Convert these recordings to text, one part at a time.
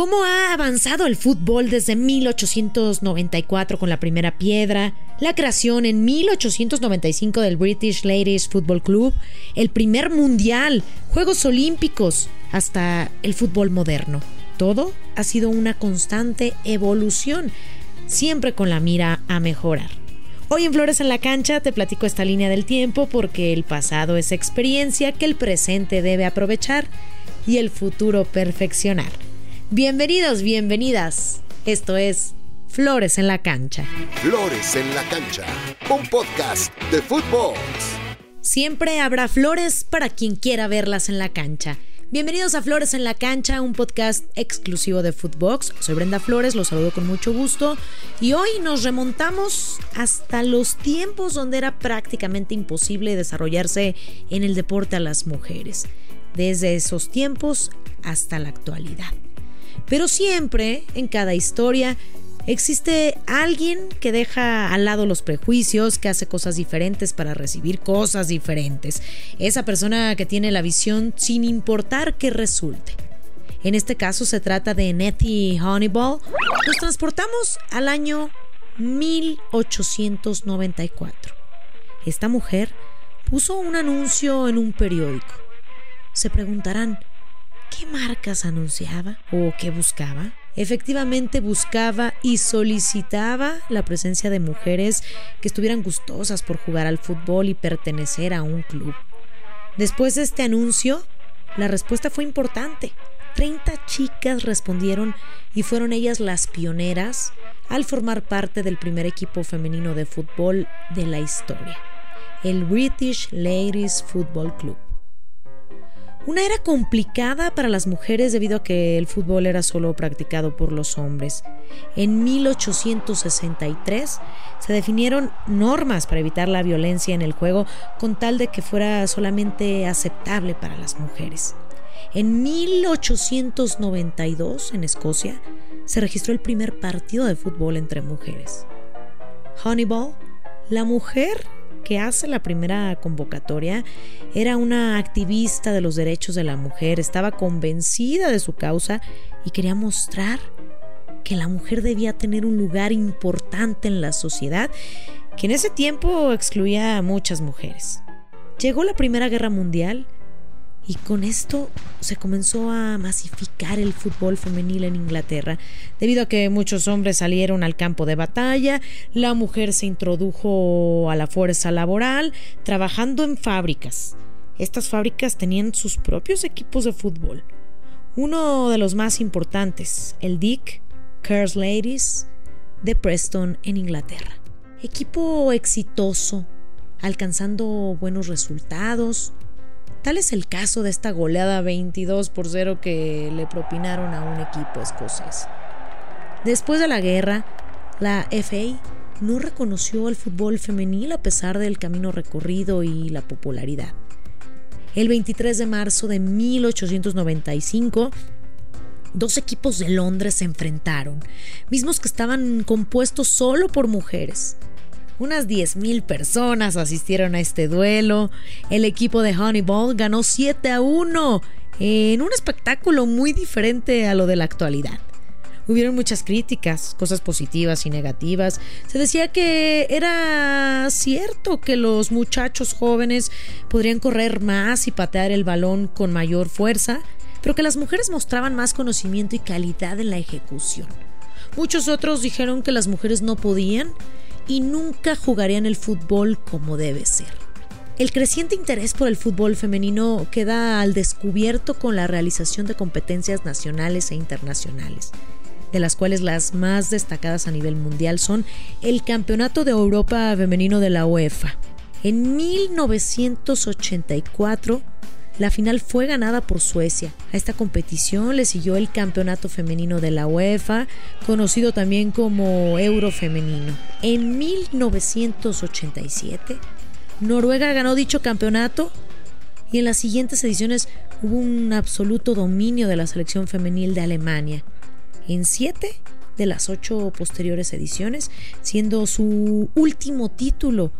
cómo ha avanzado el fútbol desde 1894 con la primera piedra, la creación en 1895 del British Ladies Football Club, el primer mundial, Juegos Olímpicos, hasta el fútbol moderno. Todo ha sido una constante evolución, siempre con la mira a mejorar. Hoy en Flores en la Cancha te platico esta línea del tiempo porque el pasado es experiencia que el presente debe aprovechar y el futuro perfeccionar. Bienvenidos, bienvenidas. Esto es Flores en la Cancha. Flores en la Cancha, un podcast de fútbol. Siempre habrá flores para quien quiera verlas en la cancha. Bienvenidos a Flores en la Cancha, un podcast exclusivo de Footbox. Soy Brenda Flores, los saludo con mucho gusto. Y hoy nos remontamos hasta los tiempos donde era prácticamente imposible desarrollarse en el deporte a las mujeres. Desde esos tiempos hasta la actualidad. Pero siempre, en cada historia, existe alguien que deja al lado los prejuicios, que hace cosas diferentes para recibir cosas diferentes. Esa persona que tiene la visión sin importar qué resulte. En este caso se trata de Nettie Honeyball. Nos transportamos al año 1894. Esta mujer puso un anuncio en un periódico. Se preguntarán, ¿Qué marcas anunciaba o qué buscaba? Efectivamente buscaba y solicitaba la presencia de mujeres que estuvieran gustosas por jugar al fútbol y pertenecer a un club. Después de este anuncio, la respuesta fue importante. 30 chicas respondieron y fueron ellas las pioneras al formar parte del primer equipo femenino de fútbol de la historia, el British Ladies Football Club. Una era complicada para las mujeres debido a que el fútbol era solo practicado por los hombres. En 1863 se definieron normas para evitar la violencia en el juego con tal de que fuera solamente aceptable para las mujeres. En 1892, en Escocia, se registró el primer partido de fútbol entre mujeres. Honeyball, la mujer que hace la primera convocatoria era una activista de los derechos de la mujer, estaba convencida de su causa y quería mostrar que la mujer debía tener un lugar importante en la sociedad que en ese tiempo excluía a muchas mujeres. Llegó la Primera Guerra Mundial y con esto se comenzó a masificar el fútbol femenil en Inglaterra, debido a que muchos hombres salieron al campo de batalla, la mujer se introdujo a la fuerza laboral, trabajando en fábricas. Estas fábricas tenían sus propios equipos de fútbol. Uno de los más importantes, el Dick Kerrs Ladies de Preston en Inglaterra. Equipo exitoso, alcanzando buenos resultados, Tal es el caso de esta goleada 22 por 0 que le propinaron a un equipo escocés. Después de la guerra, la FA no reconoció al fútbol femenil a pesar del camino recorrido y la popularidad. El 23 de marzo de 1895, dos equipos de Londres se enfrentaron, mismos que estaban compuestos solo por mujeres. Unas 10.000 personas asistieron a este duelo. El equipo de Honeyball ganó 7 a 1 en un espectáculo muy diferente a lo de la actualidad. Hubieron muchas críticas, cosas positivas y negativas. Se decía que era cierto que los muchachos jóvenes podrían correr más y patear el balón con mayor fuerza, pero que las mujeres mostraban más conocimiento y calidad en la ejecución. Muchos otros dijeron que las mujeres no podían y nunca jugarían el fútbol como debe ser. El creciente interés por el fútbol femenino queda al descubierto con la realización de competencias nacionales e internacionales, de las cuales las más destacadas a nivel mundial son el Campeonato de Europa Femenino de la UEFA. En 1984 la final fue ganada por Suecia. A esta competición le siguió el Campeonato Femenino de la UEFA, conocido también como Euro Femenino. En 1987, Noruega ganó dicho campeonato y en las siguientes ediciones hubo un absoluto dominio de la selección femenil de Alemania. En siete de las ocho posteriores ediciones, siendo su último título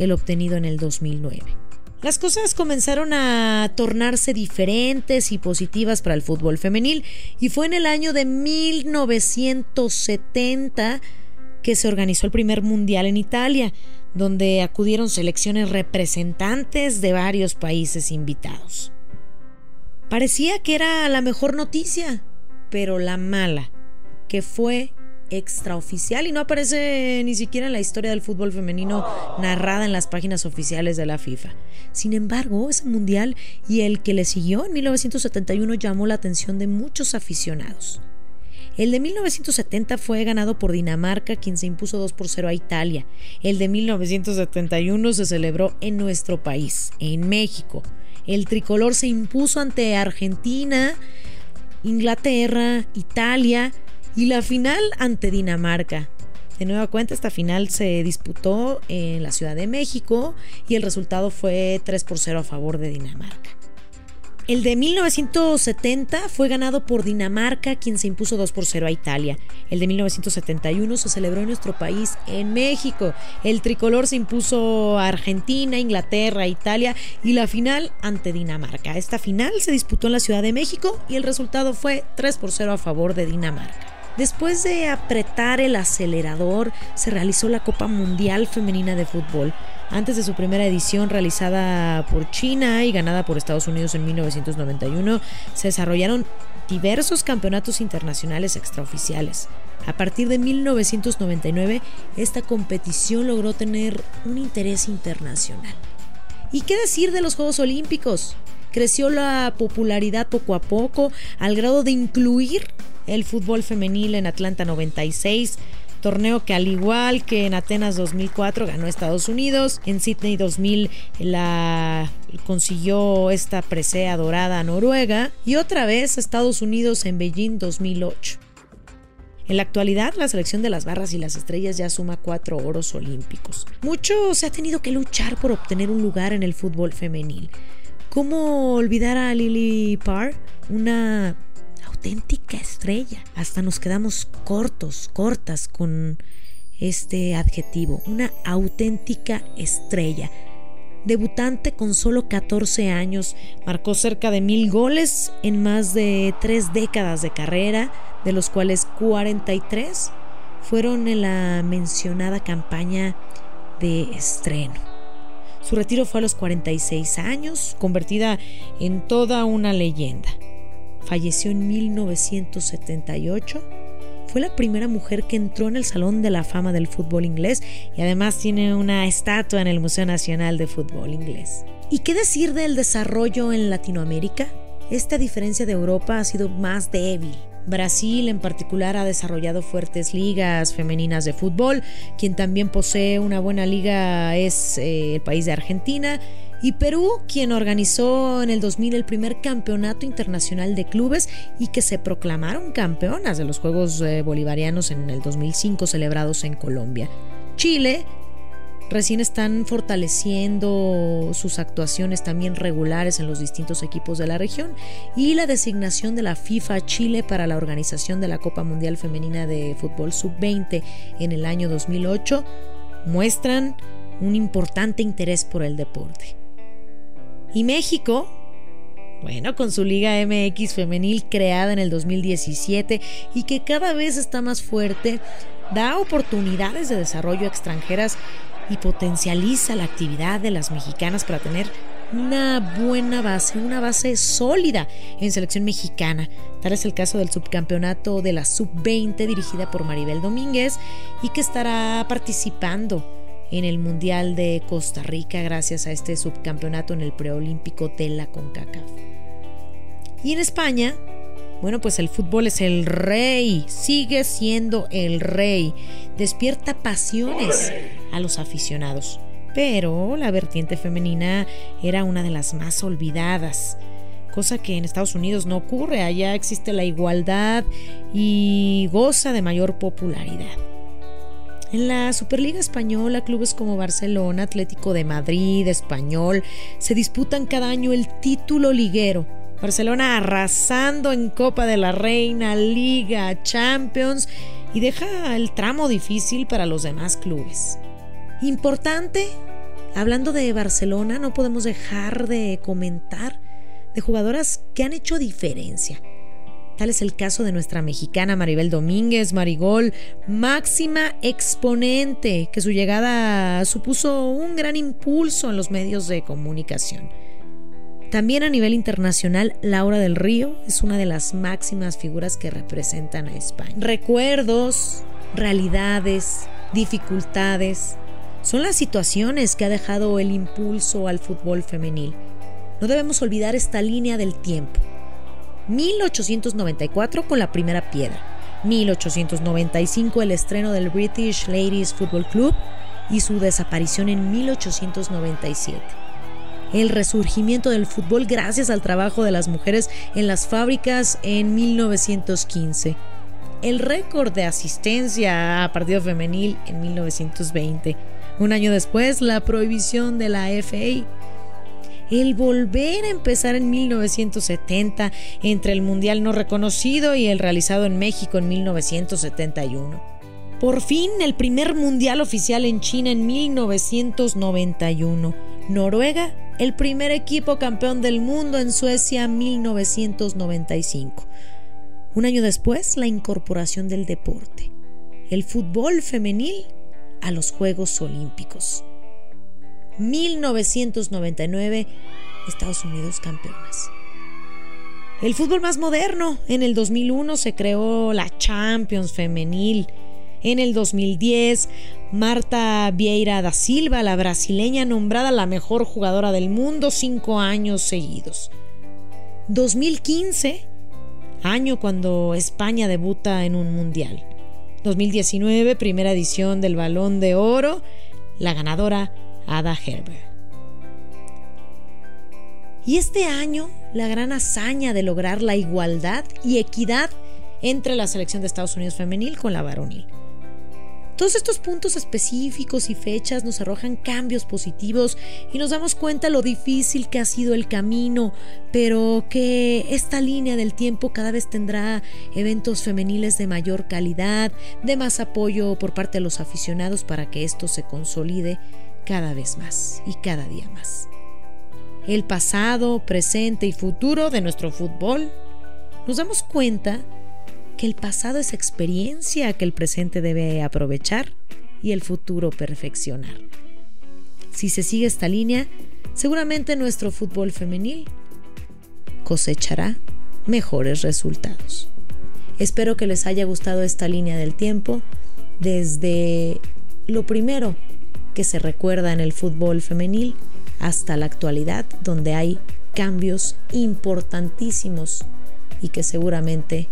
el obtenido en el 2009. Las cosas comenzaron a tornarse diferentes y positivas para el fútbol femenil y fue en el año de 1970 que se organizó el primer mundial en Italia, donde acudieron selecciones representantes de varios países invitados. Parecía que era la mejor noticia, pero la mala, que fue extraoficial y no aparece ni siquiera en la historia del fútbol femenino narrada en las páginas oficiales de la FIFA. Sin embargo, ese mundial y el que le siguió en 1971 llamó la atención de muchos aficionados. El de 1970 fue ganado por Dinamarca, quien se impuso 2 por 0 a Italia. El de 1971 se celebró en nuestro país, en México. El tricolor se impuso ante Argentina, Inglaterra, Italia y la final ante Dinamarca. De nueva cuenta, esta final se disputó en la Ciudad de México y el resultado fue 3 por 0 a favor de Dinamarca. El de 1970 fue ganado por Dinamarca, quien se impuso 2 por 0 a Italia. El de 1971 se celebró en nuestro país, en México. El tricolor se impuso a Argentina, Inglaterra, Italia y la final ante Dinamarca. Esta final se disputó en la Ciudad de México y el resultado fue 3 por 0 a favor de Dinamarca. Después de apretar el acelerador, se realizó la Copa Mundial Femenina de Fútbol. Antes de su primera edición realizada por China y ganada por Estados Unidos en 1991, se desarrollaron diversos campeonatos internacionales extraoficiales. A partir de 1999, esta competición logró tener un interés internacional. ¿Y qué decir de los Juegos Olímpicos? Creció la popularidad poco a poco al grado de incluir el fútbol femenil en Atlanta 96, torneo que al igual que en Atenas 2004 ganó Estados Unidos, en Sydney 2000 la consiguió esta presea dorada a Noruega y otra vez Estados Unidos en Beijing 2008. En la actualidad, la selección de las barras y las estrellas ya suma cuatro oros olímpicos. Mucho se ha tenido que luchar por obtener un lugar en el fútbol femenil. ¿Cómo olvidar a Lily Parr, una auténtica estrella. Hasta nos quedamos cortos, cortas con este adjetivo. Una auténtica estrella. Debutante con solo 14 años, marcó cerca de mil goles en más de tres décadas de carrera, de los cuales 43 fueron en la mencionada campaña de estreno. Su retiro fue a los 46 años, convertida en toda una leyenda falleció en 1978. Fue la primera mujer que entró en el Salón de la Fama del Fútbol Inglés y además tiene una estatua en el Museo Nacional de Fútbol Inglés. ¿Y qué decir del desarrollo en Latinoamérica? Esta diferencia de Europa ha sido más débil. Brasil en particular ha desarrollado fuertes ligas femeninas de fútbol. Quien también posee una buena liga es eh, el país de Argentina y Perú, quien organizó en el 2000 el primer campeonato internacional de clubes y que se proclamaron campeonas de los Juegos eh, Bolivarianos en el 2005 celebrados en Colombia. Chile recién están fortaleciendo sus actuaciones también regulares en los distintos equipos de la región y la designación de la FIFA Chile para la organización de la Copa Mundial Femenina de Fútbol Sub-20 en el año 2008 muestran un importante interés por el deporte. Y México, bueno, con su Liga MX femenil creada en el 2017 y que cada vez está más fuerte, da oportunidades de desarrollo extranjeras y potencializa la actividad de las mexicanas para tener una buena base, una base sólida en selección mexicana. Tal es el caso del subcampeonato de la sub-20 dirigida por Maribel Domínguez y que estará participando en el Mundial de Costa Rica gracias a este subcampeonato en el preolímpico de la CONCACAF. Y en España, bueno, pues el fútbol es el rey, sigue siendo el rey, despierta pasiones a los aficionados. Pero la vertiente femenina era una de las más olvidadas, cosa que en Estados Unidos no ocurre, allá existe la igualdad y goza de mayor popularidad. En la Superliga Española, clubes como Barcelona, Atlético de Madrid, Español, se disputan cada año el título liguero. Barcelona arrasando en Copa de la Reina, Liga, Champions y deja el tramo difícil para los demás clubes. Importante Hablando de Barcelona, no podemos dejar de comentar de jugadoras que han hecho diferencia. Tal es el caso de nuestra mexicana Maribel Domínguez, Marigol, máxima exponente, que su llegada supuso un gran impulso en los medios de comunicación. También a nivel internacional, Laura del Río es una de las máximas figuras que representan a España. Recuerdos, realidades, dificultades, son las situaciones que ha dejado el impulso al fútbol femenil. No debemos olvidar esta línea del tiempo 1894 con la primera piedra, 1895 el estreno del British Ladies Football Club y su desaparición en 1897. El resurgimiento del fútbol gracias al trabajo de las mujeres en las fábricas en 1915. El récord de asistencia a partido femenil en 1920. Un año después, la prohibición de la FA el volver a empezar en 1970 entre el Mundial no reconocido y el realizado en México en 1971. Por fin el primer Mundial oficial en China en 1991. Noruega, el primer equipo campeón del mundo en Suecia en 1995. Un año después, la incorporación del deporte, el fútbol femenil a los Juegos Olímpicos. 1999, Estados Unidos campeonas. El fútbol más moderno. En el 2001 se creó la Champions femenil. En el 2010, Marta Vieira da Silva, la brasileña, nombrada la mejor jugadora del mundo cinco años seguidos. 2015, año cuando España debuta en un mundial. 2019, primera edición del Balón de Oro, la ganadora Ada Herbert. Y este año, la gran hazaña de lograr la igualdad y equidad entre la selección de Estados Unidos femenil con la varonil. Todos estos puntos específicos y fechas nos arrojan cambios positivos y nos damos cuenta lo difícil que ha sido el camino, pero que esta línea del tiempo cada vez tendrá eventos femeniles de mayor calidad, de más apoyo por parte de los aficionados para que esto se consolide cada vez más y cada día más. El pasado, presente y futuro de nuestro fútbol, nos damos cuenta que el pasado es experiencia que el presente debe aprovechar y el futuro perfeccionar. Si se sigue esta línea, seguramente nuestro fútbol femenil cosechará mejores resultados. Espero que les haya gustado esta línea del tiempo desde lo primero que se recuerda en el fútbol femenil hasta la actualidad, donde hay cambios importantísimos y que seguramente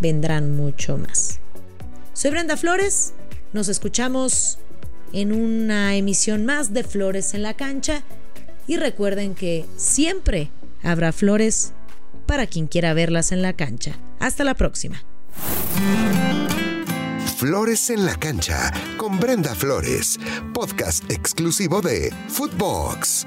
vendrán mucho más. Soy Brenda Flores, nos escuchamos en una emisión más de Flores en la cancha y recuerden que siempre habrá flores para quien quiera verlas en la cancha. Hasta la próxima. Flores en la cancha con Brenda Flores, podcast exclusivo de Footbox.